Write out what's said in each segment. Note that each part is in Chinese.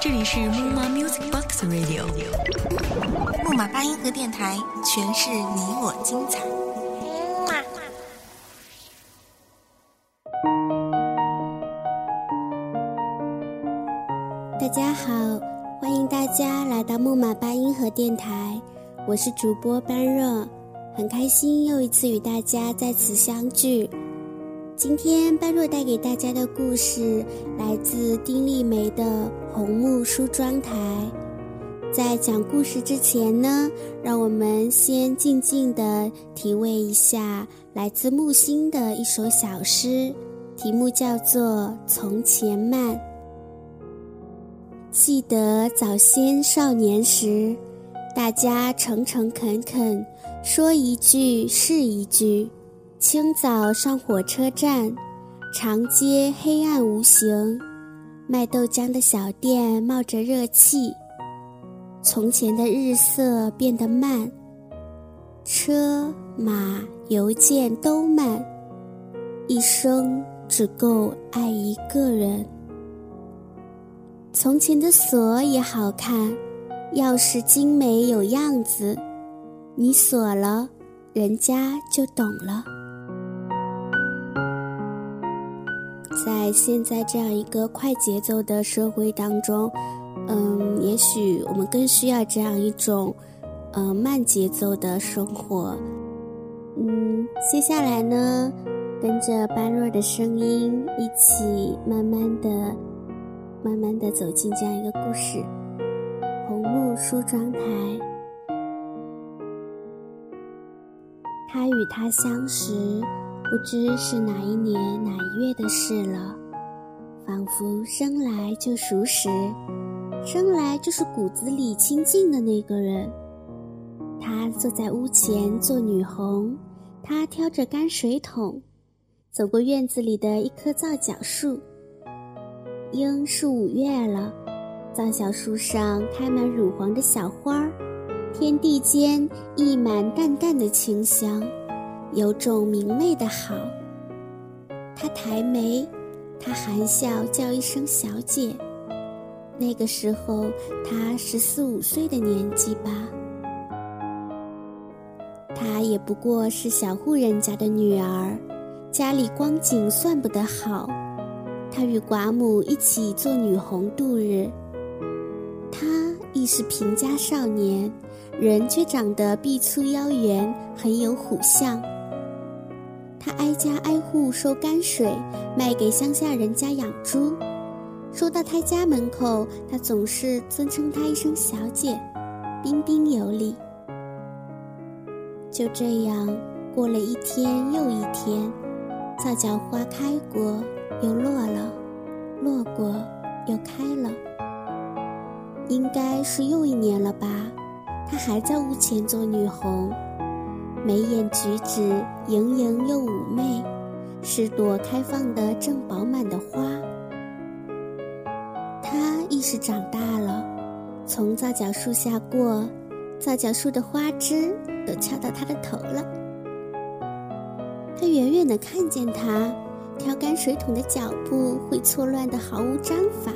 这里是木马 Music Box Radio，木马八音盒电台，诠释你我精彩。大家好，欢迎大家来到木马八音盒电台，我是主播般若，很开心又一次与大家在此相聚。今天般若带给大家的故事来自丁立梅的《红木梳妆台》。在讲故事之前呢，让我们先静静地体味一下来自木心的一首小诗，题目叫做《从前慢》。记得早先少年时，大家诚诚恳恳，说一句是一句。清早上火车站，长街黑暗无形，卖豆浆的小店冒着热气。从前的日色变得慢，车马邮件都慢，一生只够爱一个人。从前的锁也好看，钥匙精美有样子，你锁了，人家就懂了。在现在这样一个快节奏的社会当中，嗯，也许我们更需要这样一种，呃，慢节奏的生活。嗯，接下来呢，跟着般若的声音，一起慢慢的。慢慢的走进这样一个故事，《红木梳妆台》。他与她相识，不知是哪一年哪一月的事了，仿佛生来就熟识，生来就是骨子里亲近的那个人。他坐在屋前做女红，他挑着泔水桶，走过院子里的一棵皂角树。应是五月了，皂角树上开满乳黄的小花，天地间溢满淡淡的清香，有种明媚的好。他抬眉，他含笑叫一声“小姐”。那个时候，他十四五岁的年纪吧。她也不过是小户人家的女儿，家里光景算不得好。他与寡母一起做女红度日。他亦是贫家少年，人却长得臂粗腰圆，很有虎相。挨家挨户收泔水，卖给乡下人家养猪。收到他家门口，他总是尊称他一声“小姐”，彬彬有礼。就这样过了一天又一天，皂角花开过。又落了，落过，又开了。应该是又一年了吧？她还在屋前做女红，眉眼举止盈盈又妩媚，是朵开放的正饱满的花。她亦是长大了，从皂角树下过，皂角树的花枝都翘到她的头了。他远远的看见她。挑干水桶的脚步会错乱的毫无章法，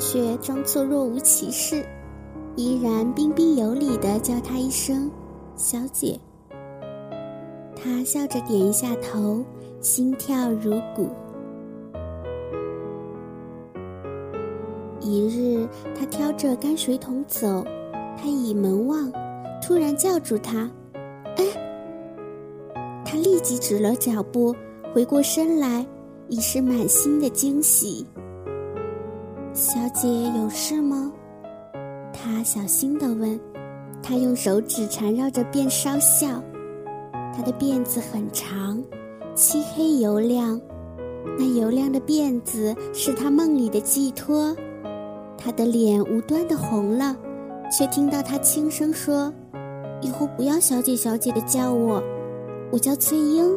却装作若无其事，依然彬彬有礼地叫她一声“小姐”。他笑着点一下头，心跳如鼓。一日，他挑着泔水桶走，他倚门望，突然叫住他：“哎！”他立即止了脚步。回过身来，已是满心的惊喜。小姐有事吗？他小心地问。他用手指缠绕着便稍笑。他的辫子很长，漆黑油亮，那油亮的辫子是他梦里的寄托。他的脸无端的红了，却听到他轻声说：“以后不要小姐小姐的叫我，我叫翠英。”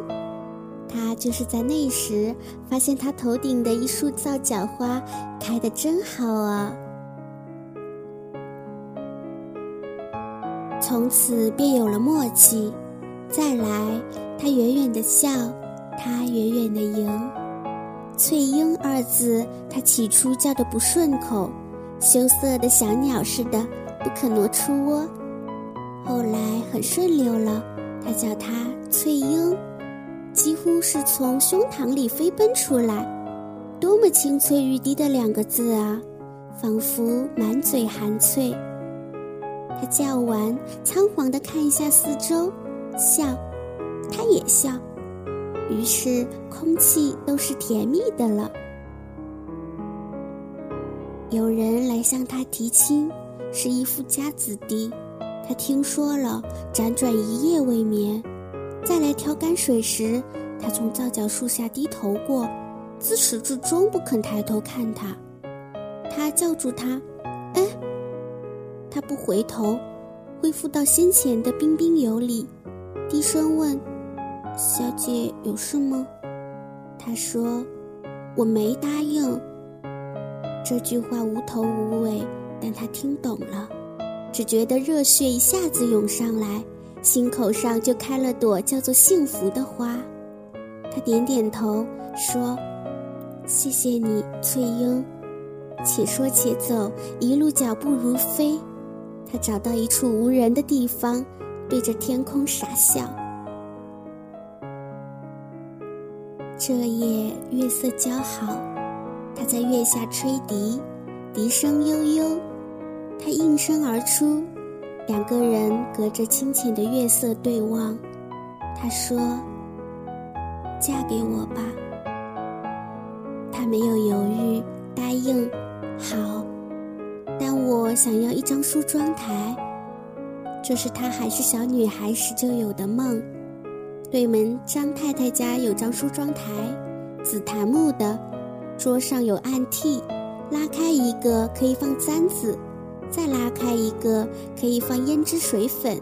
他就是在那时发现他头顶的一束皂角花开得真好啊！从此便有了默契。再来，他远远的笑，他远远的迎。翠英二字，他起初叫的不顺口，羞涩的小鸟似的，不肯挪出窝。后来很顺溜了，他叫它翠英，几乎是从胸膛里飞奔出来，多么清脆欲滴的两个字啊，仿佛满嘴含翠。他叫完，仓皇地看一下四周，笑，他也笑。于是，空气都是甜蜜的了。有人来向他提亲，是一富家子弟。他听说了，辗转一夜未眠。再来挑泔水时，他从皂角树下低头过，自始至终不肯抬头看他。他叫住他：“哎！”他不回头，恢复到先前的彬彬有礼，低声问。小姐有事吗？他说：“我没答应。”这句话无头无尾，但他听懂了，只觉得热血一下子涌上来，心口上就开了朵叫做幸福的花。他点点头说：“谢谢你，翠英。”且说且走，一路脚步如飞。他找到一处无人的地方，对着天空傻笑。这夜月色姣好，他在月下吹笛，笛声悠悠，他应声而出，两个人隔着清浅的月色对望。他说：“嫁给我吧。”他没有犹豫，答应：“好。”但我想要一张梳妆台，这是他还是小女孩时就有的梦。对门张太太家有张梳妆台，紫檀木的，桌上有暗屉，拉开一个可以放簪子，再拉开一个可以放胭脂水粉。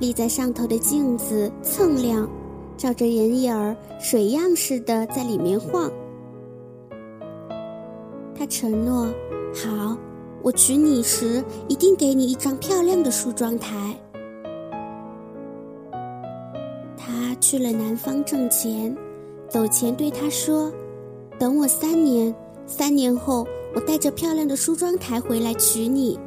立在上头的镜子锃亮，照着人影儿水样似的在里面晃。他承诺：“好，我娶你时一定给你一张漂亮的梳妆台。”他去了南方挣钱，走前对他说：“等我三年，三年后我带着漂亮的梳妆台回来娶你。”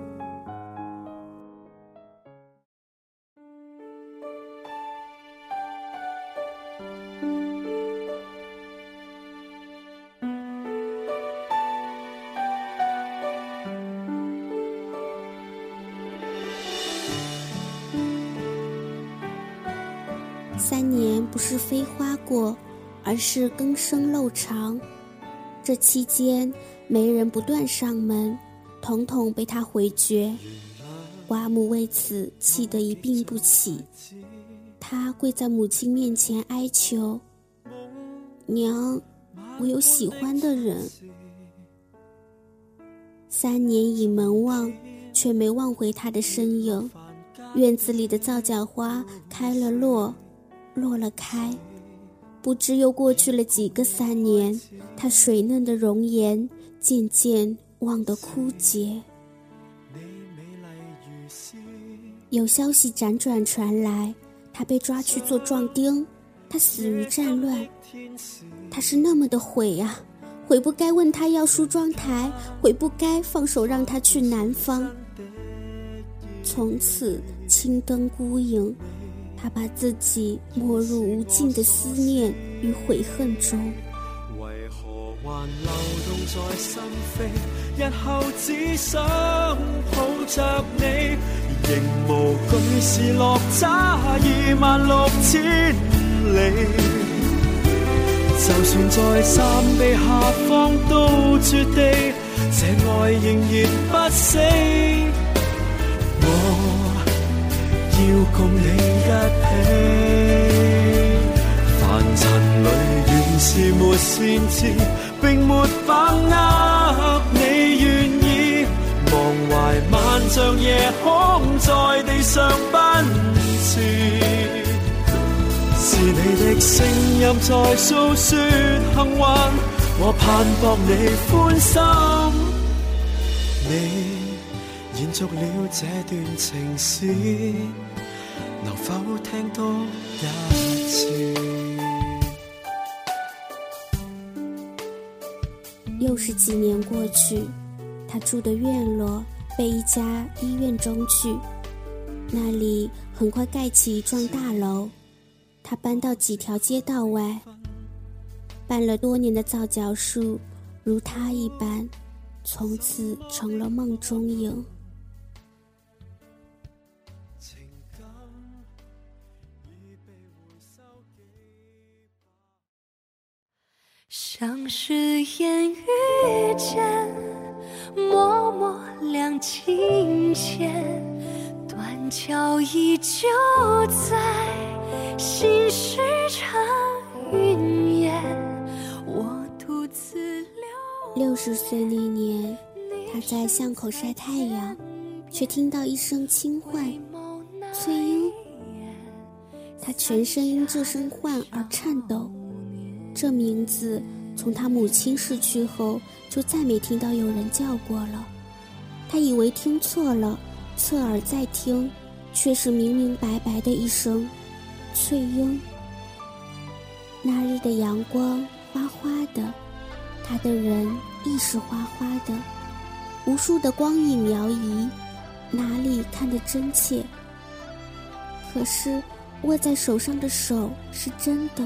花过，而是更生漏长。这期间，媒人不断上门，统统被他回绝。寡母为此气得一病不起，他跪在母亲面前哀求：“娘，我有喜欢的人。”三年倚门望，却没望回他的身影。院子里的皂角花开了落。落了开，不知又过去了几个三年，他水嫩的容颜渐渐忘得枯竭。有消息辗转传来，他被抓去做壮丁，他死于战乱。他是那么的悔啊，悔不该问他要梳妆台，悔不该放手让他去南方。从此青灯孤影。他把自己没入无尽的思念与悔恨中。为何还流动在心扉？日后只想抱着你，仍无惧是落差二万六千里。就算在山壁下方都绝地，这爱仍然不死。要共你一起，凡尘里原是没先知，并没把握你愿意。忘怀万丈夜空，在地上奔驰，是你的声音在诉说幸运我盼博你欢心。你。延续了这段情史，能否听多一次？又是几年过去，他住的院落被一家医院争去，那里很快盖起一幢大楼。他搬到几条街道外，办了多年的皂角树，如他一般，从此成了梦中影。像是烟雨间，默默亮琴弦，断桥依旧在，心事成云烟。我独自流。六十岁那年，他在巷口晒太阳，却听到一声轻唤，翠英。他全身因这声唤而颤抖。这名字从他母亲逝去后就再没听到有人叫过了。他以为听错了，侧耳再听，却是明明白白的一声“翠英”。那日的阳光花花的，他的人亦是花花的，无数的光影摇移，哪里看得真切？可是握在手上的手是真的。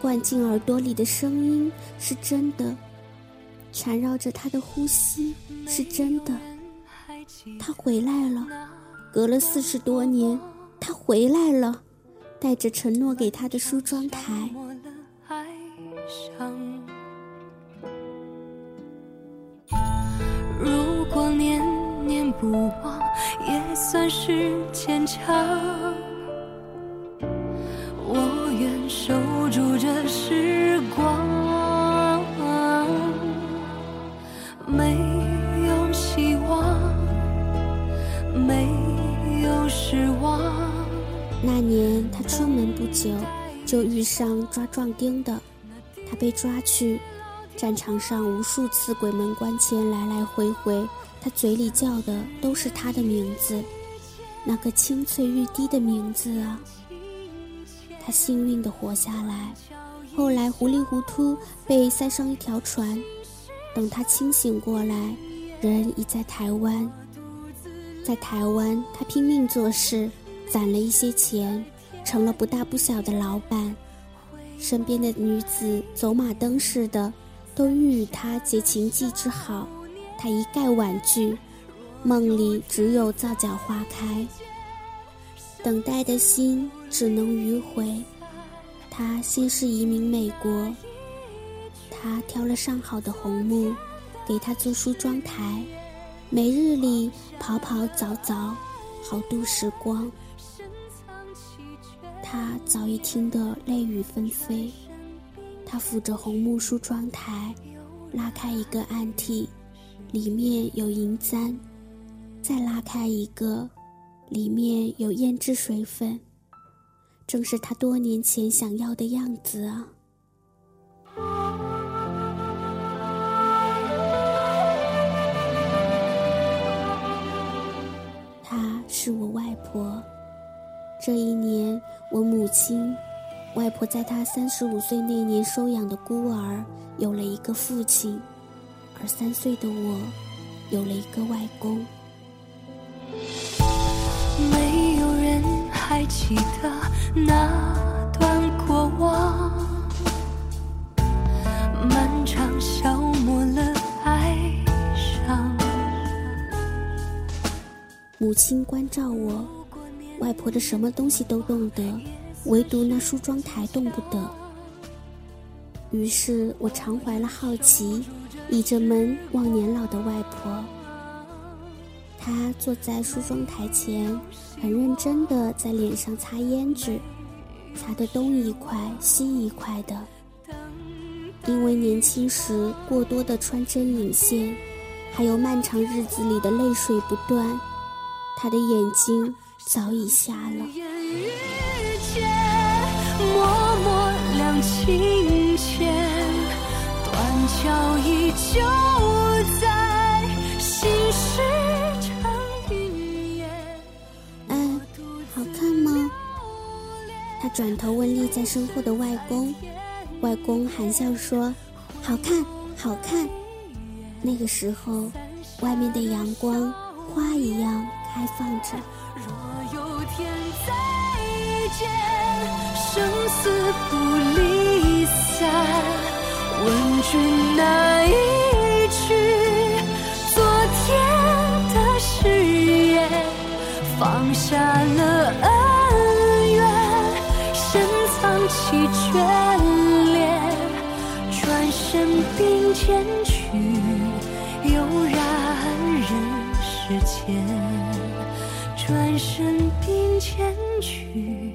灌进耳朵里的声音是真的，缠绕着他的呼吸是真的。他回来了，隔了四十多年，他回来了，带着承诺给他的梳妆台。如果念念不忘，也算是坚强。我愿守住这时光，没有希望，没有失望。那年他出门不久，就遇上抓壮丁的，他被抓去战场上，无数次鬼门关前来来回回，他嘴里叫的都是他的名字，那个清脆欲滴的名字啊。他幸运的活下来，后来糊里糊涂被塞上一条船。等他清醒过来，人已在台湾。在台湾，他拼命做事，攒了一些钱，成了不大不小的老板。身边的女子走马灯似的，都欲与他结情计之好，他一概婉拒。梦里只有皂角花开。等待的心只能迂回。他先是移民美国，他挑了上好的红木，给他做梳妆台，每日里跑跑早早，好度时光。他早已听得泪雨纷飞。他扶着红木梳妆台，拉开一个暗屉，里面有银簪，再拉开一个。里面有胭脂水粉，正是他多年前想要的样子啊！她是我外婆。这一年，我母亲、外婆在她三十五岁那年收养的孤儿有了一个父亲，而三岁的我有了一个外公。记得那段过往，漫长消磨了哀伤。母亲关照我，外婆的什么东西都懂得，唯独那梳妆台动不得。于是我常怀了好奇，倚着门望年老的外婆。他坐在梳妆台前，很认真地在脸上擦胭脂，擦得东一块西一块的。因为年轻时过多的穿针引线，还有漫长日子里的泪水不断，他的眼睛早已瞎了。默默亮琴弦，断他转头问立在身后的外公，外公含笑说：“好看，好看。那个时候，外面的阳光花一样开放着。若有天再见，生死不离散。问君那一句，昨天的誓言，放下了恩，起眷恋，转身并肩去。悠然人世间，转身并肩去。